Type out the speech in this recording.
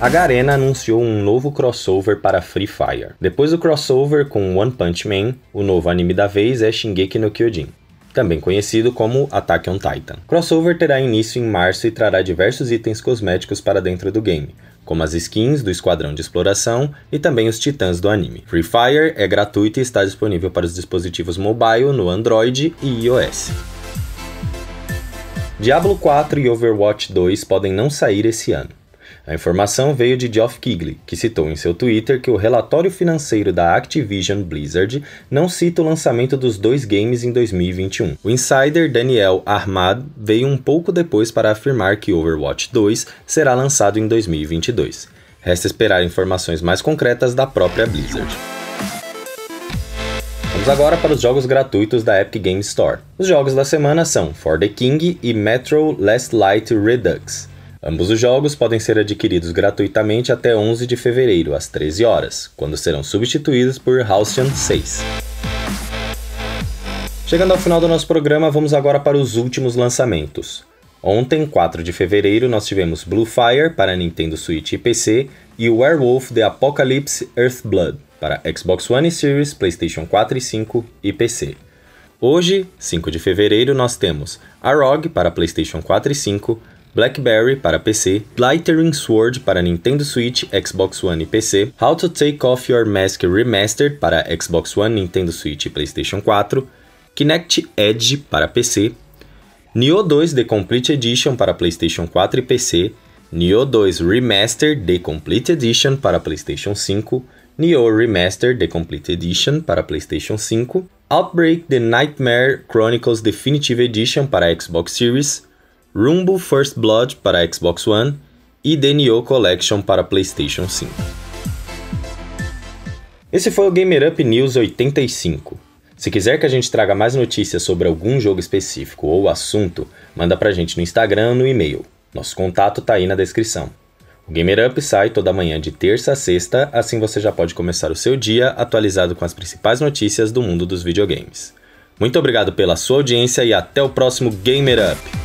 A Garena anunciou um novo crossover para Free Fire. Depois do crossover com One Punch Man, o novo anime da vez é Shingeki no Kyojin também conhecido como Attack on Titan. Crossover terá início em março e trará diversos itens cosméticos para dentro do game, como as skins do Esquadrão de Exploração e também os titãs do anime. Free Fire é gratuito e está disponível para os dispositivos mobile no Android e iOS. Diablo 4 e Overwatch 2 podem não sair esse ano. A informação veio de Geoff Keighley, que citou em seu Twitter que o relatório financeiro da Activision Blizzard não cita o lançamento dos dois games em 2021. O insider Daniel Ahmad veio um pouco depois para afirmar que Overwatch 2 será lançado em 2022. Resta esperar informações mais concretas da própria Blizzard. Vamos agora para os jogos gratuitos da Epic Games Store. Os jogos da semana são For the King e Metro Last Light Redux. Ambos os jogos podem ser adquiridos gratuitamente até 11 de fevereiro, às 13 horas, quando serão substituídos por Halcyon 6. Chegando ao final do nosso programa, vamos agora para os últimos lançamentos. Ontem, 4 de fevereiro, nós tivemos Blue Fire para Nintendo Switch e PC e Werewolf The Apocalypse Earthblood para Xbox One e Series, PlayStation 4 e 5 e PC. Hoje, 5 de fevereiro, nós temos a ROG para PlayStation 4 e 5, BlackBerry para PC, Glittering Sword para Nintendo Switch, Xbox One e PC, How to Take Off Your Mask Remastered para Xbox One, Nintendo Switch e PlayStation 4, Kinect Edge para PC, Nioh 2 The Complete Edition para PlayStation 4 e PC, Nioh 2 Remastered The Complete Edition para PlayStation 5, Nioh Remastered The Complete Edition para PlayStation 5, Outbreak The Nightmare Chronicles Definitive Edition para Xbox Series, Rumble First Blood para Xbox One e The Collection para PlayStation 5. Esse foi o Gamer Up News 85. Se quiser que a gente traga mais notícias sobre algum jogo específico ou assunto, manda pra gente no Instagram ou no e-mail. Nosso contato tá aí na descrição. O Gamer Up sai toda manhã de terça a sexta, assim você já pode começar o seu dia atualizado com as principais notícias do mundo dos videogames. Muito obrigado pela sua audiência e até o próximo Gamer Up!